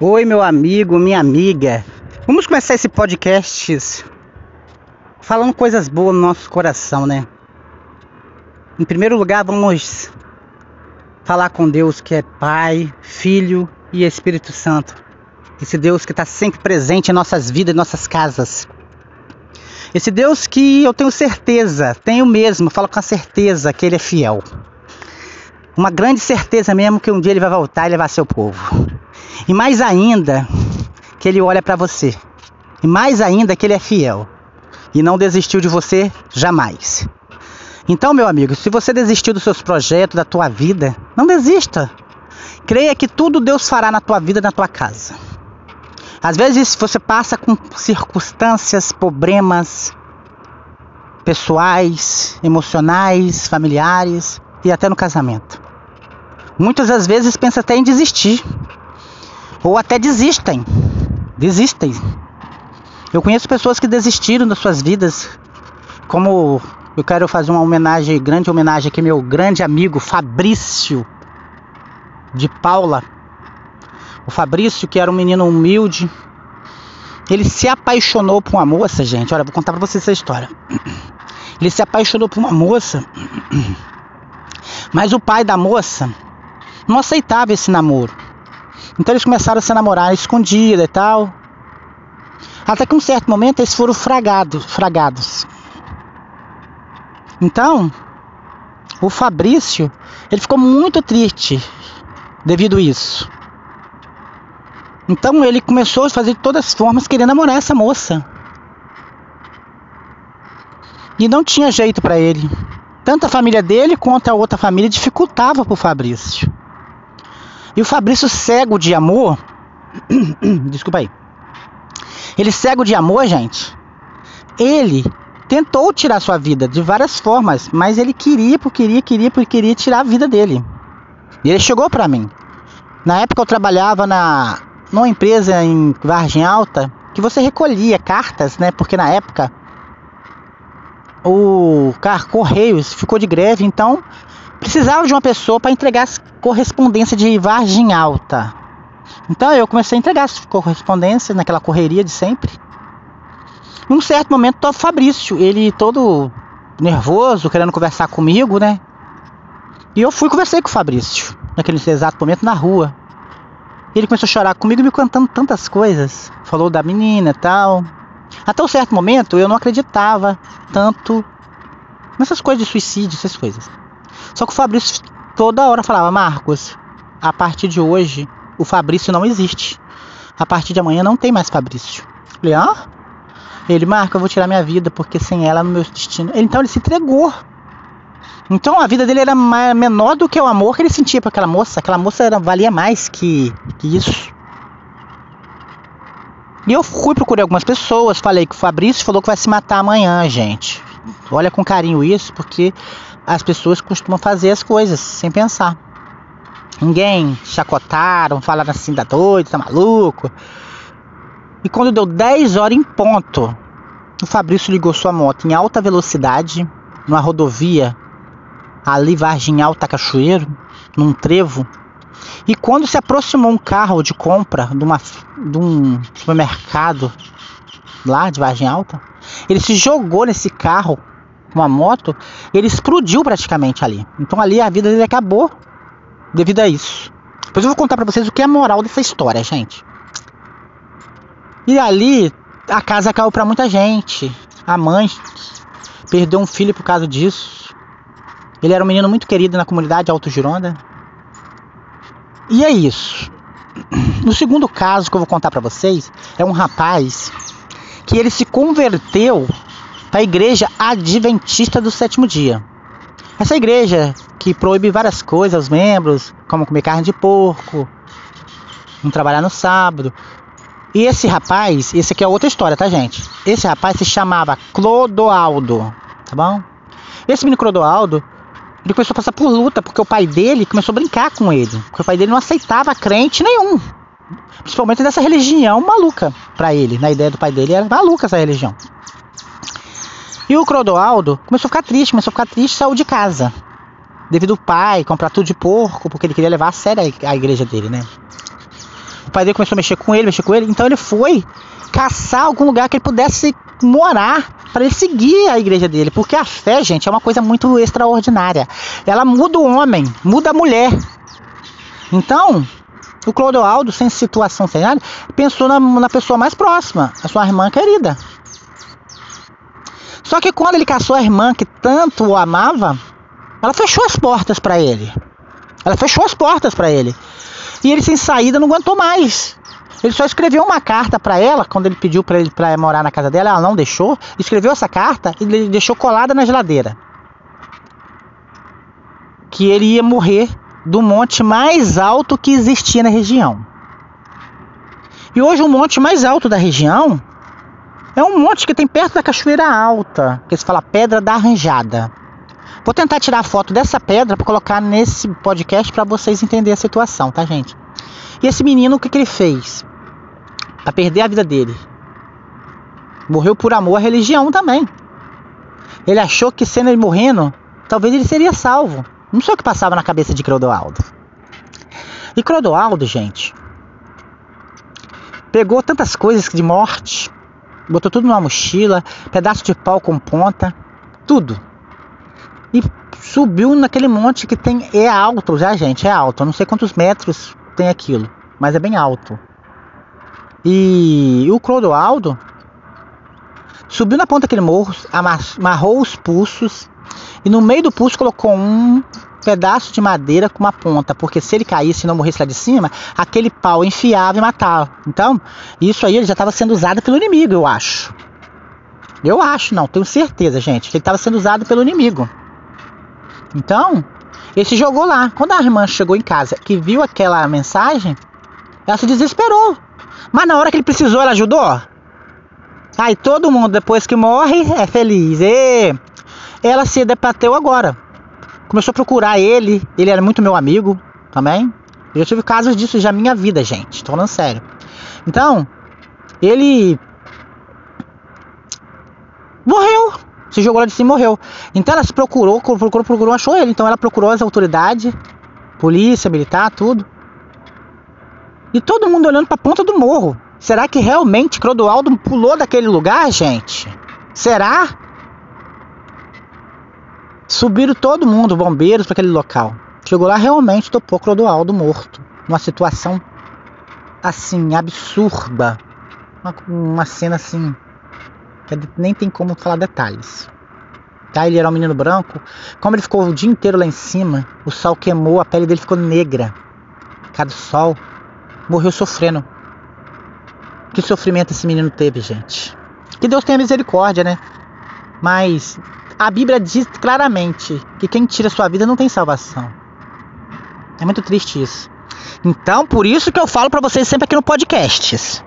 Oi, meu amigo, minha amiga. Vamos começar esse podcast falando coisas boas no nosso coração, né? Em primeiro lugar, vamos falar com Deus que é Pai, Filho e Espírito Santo. Esse Deus que está sempre presente em nossas vidas, em nossas casas. Esse Deus que eu tenho certeza, tenho mesmo, falo com a certeza que Ele é fiel. Uma grande certeza mesmo que um dia Ele vai voltar e levar seu povo. E mais ainda, que Ele olha para você. E mais ainda que Ele é fiel. E não desistiu de você jamais. Então, meu amigo, se você desistiu dos seus projetos, da tua vida, não desista. Creia que tudo Deus fará na tua vida, na tua casa. Às vezes você passa com circunstâncias, problemas pessoais, emocionais, familiares e até no casamento. Muitas das vezes pensa até em desistir. Ou até desistem. Desistem. Eu conheço pessoas que desistiram das suas vidas. Como eu quero fazer uma homenagem, grande homenagem aqui meu grande amigo Fabrício de Paula o Fabrício, que era um menino humilde, ele se apaixonou por uma moça, gente. Olha, vou contar pra vocês essa história. Ele se apaixonou por uma moça, mas o pai da moça não aceitava esse namoro. Então eles começaram a se namorar escondida e tal. Até que um certo momento eles foram fragados, fragados. Então, o Fabrício, ele ficou muito triste devido a isso. Então ele começou a fazer de todas as formas querendo namorar essa moça. E não tinha jeito para ele. Tanto a família dele quanto a outra família dificultava pro Fabrício. E o Fabrício cego de amor, desculpa aí. Ele cego de amor, gente. Ele tentou tirar sua vida de várias formas, mas ele queria, porque queria, queria, porque queria tirar a vida dele. E ele chegou para mim. Na época eu trabalhava na numa empresa em Vargem Alta que você recolhia cartas, né? Porque na época o Correios ficou de greve, então precisava de uma pessoa para entregar as correspondências de Vargem Alta. Então eu comecei a entregar as correspondências naquela correria de sempre. Em um certo momento, o Fabrício, ele todo nervoso, querendo conversar comigo, né? E eu fui conversei com o Fabrício, naquele exato momento na rua. Ele começou a chorar comigo me contando tantas coisas. Falou da menina e tal. Até um certo momento eu não acreditava tanto nessas coisas de suicídio, essas coisas. Só que o Fabrício toda hora falava: Marcos, a partir de hoje o Fabrício não existe. A partir de amanhã não tem mais Fabrício. Eu falei: ah? Ele, Marco, eu vou tirar minha vida porque sem ela no meu destino. Então ele se entregou. Então a vida dele era menor do que o amor que ele sentia por aquela moça. Aquela moça era, valia mais que, que isso. E eu fui procurar algumas pessoas, falei que o Fabrício falou que vai se matar amanhã, gente. Olha com carinho isso, porque as pessoas costumam fazer as coisas sem pensar. Ninguém chacotaram, falaram assim, tá doido, tá maluco. E quando deu 10 horas em ponto, o Fabrício ligou sua moto em alta velocidade, numa rodovia ali Vargem Alta Cachoeiro, num trevo. E quando se aproximou um carro de compra de, uma, de um supermercado lá de Vargem Alta, ele se jogou nesse carro, uma moto, ele explodiu praticamente ali. Então ali a vida dele acabou devido a isso. Depois eu vou contar para vocês o que é a moral dessa história, gente. E ali a casa caiu para muita gente. A mãe perdeu um filho por causa disso. Ele era um menino muito querido na comunidade Alto Gironda. E é isso. No segundo caso que eu vou contar para vocês, é um rapaz que ele se converteu para a igreja adventista do sétimo dia. Essa igreja que proíbe várias coisas aos membros, como comer carne de porco, não trabalhar no sábado. E esse rapaz, esse aqui é outra história, tá, gente? Esse rapaz se chamava Clodoaldo, tá bom? Esse menino Clodoaldo, ele começou a passar por luta, porque o pai dele começou a brincar com ele. Porque o pai dele não aceitava crente nenhum. Principalmente dessa religião maluca para ele. Na ideia do pai dele era maluca essa religião. E o Crodoaldo começou a ficar triste, começou a ficar triste saiu de casa. Devido ao pai comprar tudo de porco, porque ele queria levar a sério a igreja dele, né? O pai dele começou a mexer com ele, mexer com ele. Então ele foi caçar algum lugar que ele pudesse morar para ele seguir a igreja dele, porque a fé, gente, é uma coisa muito extraordinária. Ela muda o homem, muda a mulher. Então, o Clodoaldo, sem situação, sem nada, pensou na, na pessoa mais próxima, a sua irmã querida. Só que quando ele caçou a irmã que tanto o amava, ela fechou as portas para ele. Ela fechou as portas para ele. E ele sem saída não aguentou mais. Ele só escreveu uma carta para ela quando ele pediu para ele morar na casa dela, ela não deixou. Escreveu essa carta e deixou colada na geladeira. Que ele ia morrer do monte mais alto que existia na região. E hoje o monte mais alto da região é um monte que tem perto da Cachoeira Alta, que se fala Pedra da Arranjada. Vou tentar tirar foto dessa pedra para colocar nesse podcast para vocês entenderem a situação, tá, gente? E esse menino, o que, que ele fez? Para perder a vida dele. Morreu por amor à religião também. Ele achou que sendo ele morrendo, talvez ele seria salvo. Não sei o que passava na cabeça de Clodoaldo. E Clodoaldo, gente, pegou tantas coisas de morte, botou tudo numa mochila, pedaço de pau com ponta, tudo. E subiu naquele monte que tem. É alto já, gente, é alto. Eu não sei quantos metros tem aquilo, mas é bem alto. E o Clodoaldo subiu na ponta daquele morro, amarrou os pulsos e no meio do pulso colocou um pedaço de madeira com uma ponta, porque se ele caísse e não morresse lá de cima, aquele pau enfiava e matava. Então, isso aí ele já estava sendo usado pelo inimigo, eu acho. Eu acho, não, tenho certeza, gente, que ele estava sendo usado pelo inimigo. Então, ele se jogou lá. Quando a irmã chegou em casa, que viu aquela mensagem, ela se desesperou. Mas na hora que ele precisou, ela ajudou. Aí todo mundo, depois que morre, é feliz. E ela se debateu agora. Começou a procurar ele. Ele era muito meu amigo também. Eu já tive casos disso já na minha vida, gente. Tô falando sério. Então, ele morreu. Se jogou lá de cima e morreu. Então ela se procurou, procurou, procurou, achou ele. Então ela procurou as autoridades, polícia, militar, tudo. E todo mundo olhando para a ponta do morro. Será que realmente Clodoaldo pulou daquele lugar, gente? Será? Subiram todo mundo, bombeiros, para aquele local. Chegou lá, realmente topou Clodoaldo morto. Uma situação assim, absurda. Uma, uma cena assim. Que nem tem como falar detalhes. Tá? Ele era um menino branco. Como ele ficou o dia inteiro lá em cima, o sol queimou, a pele dele ficou negra. Cada sol morreu sofrendo. Que sofrimento esse menino teve, gente. Que Deus tenha misericórdia, né? Mas a Bíblia diz claramente que quem tira sua vida não tem salvação. É muito triste isso. Então, por isso que eu falo para vocês sempre aqui no podcast.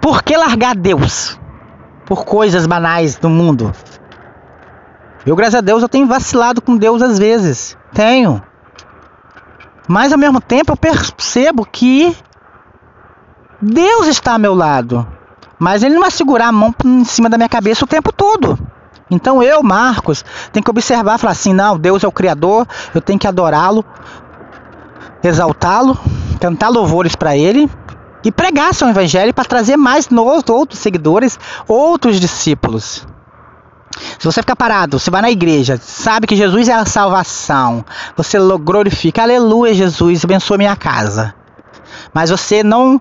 Por que largar Deus por coisas banais do mundo? Eu, graças a Deus, eu tenho vacilado com Deus às vezes. Tenho. Mas ao mesmo tempo eu percebo que Deus está ao meu lado. Mas ele não vai segurar a mão em cima da minha cabeça o tempo todo. Então eu, Marcos, tenho que observar, falar assim, não, Deus é o Criador, eu tenho que adorá-lo, exaltá-lo, cantar louvores para ele e pregar seu evangelho para trazer mais novos, outros seguidores, outros discípulos. Se você ficar parado, você vai na igreja, sabe que Jesus é a salvação, você glorifica, aleluia, Jesus, abençoa minha casa. Mas você não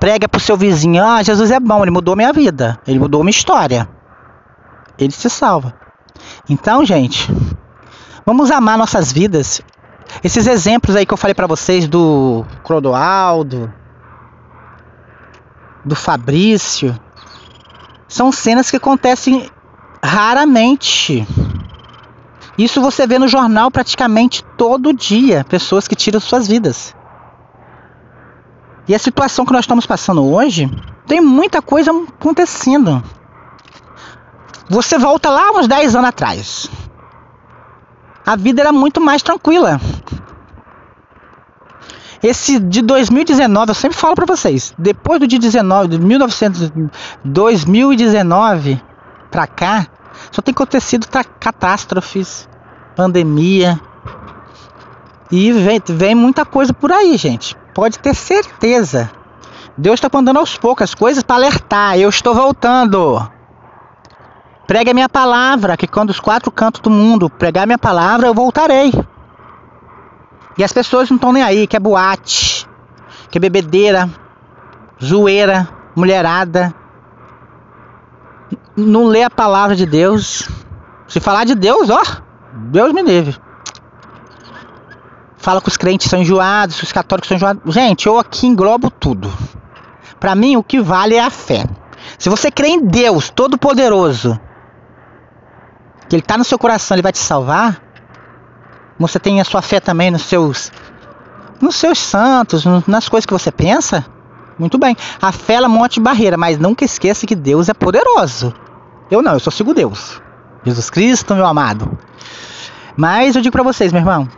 prega pro seu vizinho, ah, Jesus é bom, ele mudou minha vida, ele mudou minha história. Ele se salva. Então, gente, vamos amar nossas vidas. Esses exemplos aí que eu falei para vocês do Clodoaldo, do Fabrício, são cenas que acontecem Raramente. Isso você vê no jornal praticamente todo dia, pessoas que tiram suas vidas. E a situação que nós estamos passando hoje, tem muita coisa acontecendo. Você volta lá uns 10 anos atrás. A vida era muito mais tranquila. Esse de 2019, eu sempre falo para vocês, depois do dia 19, de 1900, 2019, pra cá, só tem acontecido catástrofes, pandemia. E vem, vem muita coisa por aí, gente. pode ter certeza. Deus está mandando aos poucos as coisas para alertar. Eu estou voltando. Pregue a minha palavra, que quando os quatro cantos do mundo pregar a minha palavra, eu voltarei. E as pessoas não estão nem aí, que é boate, que é bebedeira, zoeira, mulherada. Não lê a palavra de Deus. Se falar de Deus, ó, Deus me livre. Fala que os crentes são enjoados, os católicos são enjoados. Gente, eu aqui englobo tudo. Para mim, o que vale é a fé. Se você crê em Deus Todo-Poderoso, que Ele está no seu coração, Ele vai te salvar. Você tem a sua fé também nos seus, nos seus santos, nas coisas que você pensa. Muito bem. A fé ela monte barreira, mas nunca esqueça que Deus é poderoso. Eu não, eu só sigo Deus. Jesus Cristo, meu amado. Mas eu digo para vocês, meu irmão,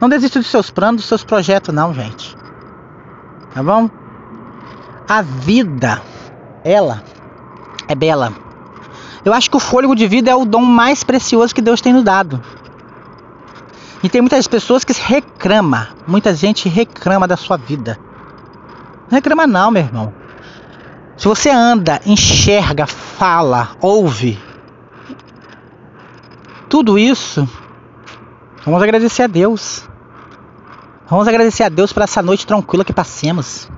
não desista dos seus planos, dos seus projetos, não, gente. Tá bom? A vida, ela é bela. Eu acho que o fôlego de vida é o dom mais precioso que Deus tem nos dado. E tem muitas pessoas que reclama, muita gente reclama da sua vida. Não reclama não, meu irmão. Se você anda, enxerga, fala, ouve, tudo isso, vamos agradecer a Deus. Vamos agradecer a Deus por essa noite tranquila que passemos.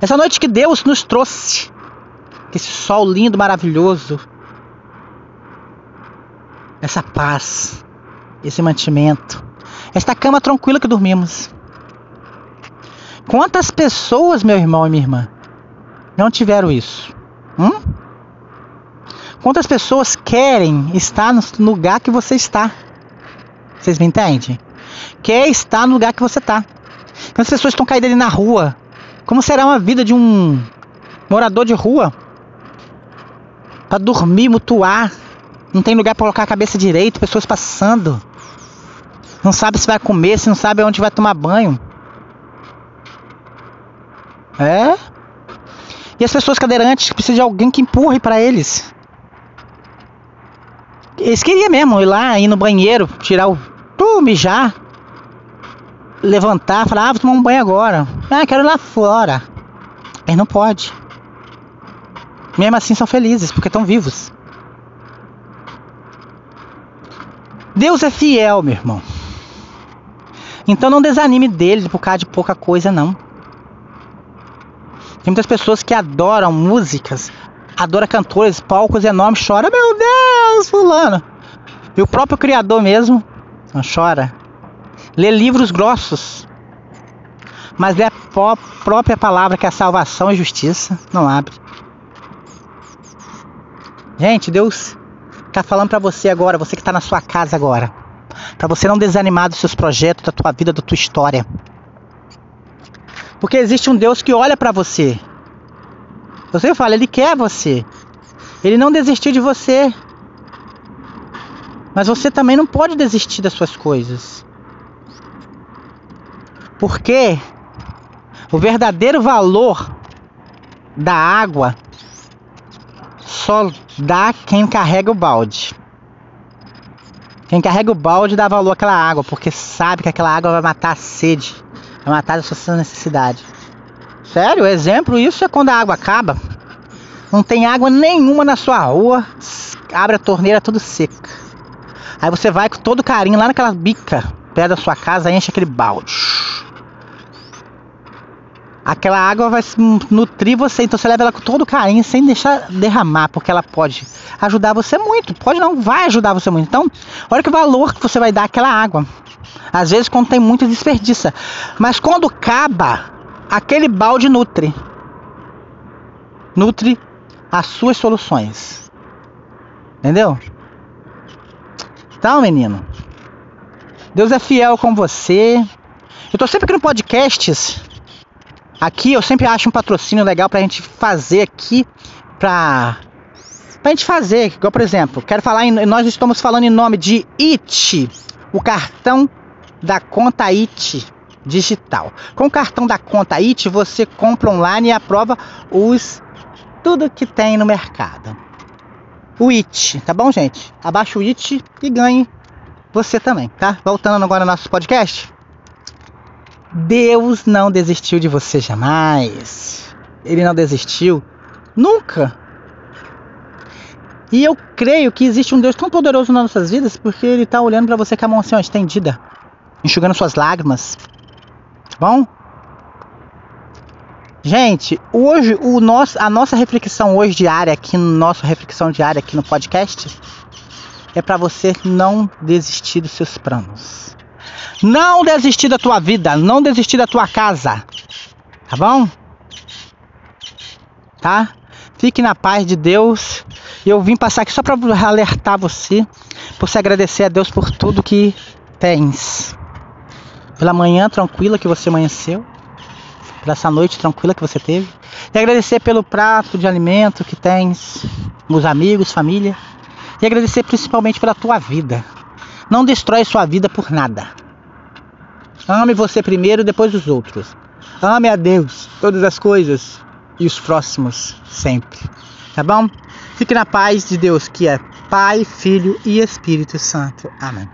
Essa noite que Deus nos trouxe esse sol lindo, maravilhoso, essa paz, esse mantimento, esta cama tranquila que dormimos. Quantas pessoas, meu irmão e minha irmã, não tiveram isso? Hum? Quantas pessoas querem estar no lugar que você está? Vocês me entendem? Quer estar no lugar que você está. Quantas pessoas estão caídas ali na rua? Como será uma vida de um morador de rua? Para dormir, mutuar. Não tem lugar para colocar a cabeça direito, pessoas passando. Não sabe se vai comer, se não sabe onde vai tomar banho. É? E as pessoas cadeirantes precisam de alguém que empurre para eles. Eles queriam mesmo ir lá, ir no banheiro, tirar o. Tu, mijar. Levantar, falar, ah, vou tomar um banho agora. Ah, quero ir lá fora. Aí não pode mesmo assim são felizes porque estão vivos. Deus é fiel, meu irmão. Então não desanime dele por causa de pouca coisa, não. Tem muitas pessoas que adoram músicas, adoram cantores, palcos enormes, chora, meu Deus, fulano. E o próprio Criador mesmo não chora. Lê livros grossos, mas lê a própria palavra que é a salvação e justiça, não abre. Gente, Deus está falando para você agora, você que está na sua casa agora, para você não desanimar dos seus projetos, da tua vida, da tua história. Porque existe um Deus que olha para você. Você fala, ele quer você. Ele não desistiu de você. Mas você também não pode desistir das suas coisas. Porque o verdadeiro valor da água só dá quem carrega o balde. Quem carrega o balde dá valor àquela água, porque sabe que aquela água vai matar a sede, vai matar a sua necessidade. Sério, exemplo isso é quando a água acaba. Não tem água nenhuma na sua rua, abre a torneira tudo seca. Aí você vai com todo carinho lá naquela bica perto da sua casa, enche aquele balde aquela água vai nutrir você, então você leva ela com todo carinho, sem deixar derramar, porque ela pode ajudar você muito. Pode não, vai ajudar você muito. Então, olha que valor que você vai dar àquela água. Às vezes quando tem muito desperdiça, mas quando acaba, aquele balde nutre. Nutre as suas soluções. Entendeu? Então, menino, Deus é fiel com você. Eu tô sempre aqui no podcasts Aqui eu sempre acho um patrocínio legal pra gente fazer aqui pra pra gente fazer, igual por exemplo, quero falar em, nós estamos falando em nome de IT, o cartão da conta IT digital. Com o cartão da conta IT você compra online e aprova os tudo que tem no mercado. O IT, tá bom, gente? Abaixa o IT e ganhe você também, tá? Voltando agora ao nosso podcast. Deus não desistiu de você jamais. Ele não desistiu nunca. E eu creio que existe um Deus tão poderoso nas nossas vidas porque ele está olhando para você com a mão assim, ó, estendida, enxugando suas lágrimas. Tá bom? Gente, hoje o nosso, a nossa reflexão hoje diária aqui no nosso reflexão diária aqui no podcast é para você não desistir dos seus planos. Não desistir da tua vida, não desistir da tua casa. Tá bom? Tá? Fique na paz de Deus. Eu vim passar aqui só para alertar você, por se agradecer a Deus por tudo que tens. Pela manhã tranquila que você amanheceu, por essa noite tranquila que você teve. E agradecer pelo prato de alimento que tens, os amigos, família. E agradecer principalmente pela tua vida. Não destrói sua vida por nada. Ame você primeiro, depois os outros. Ame a Deus, todas as coisas e os próximos sempre. Tá bom? Fique na paz de Deus, que é Pai, Filho e Espírito Santo. Amém.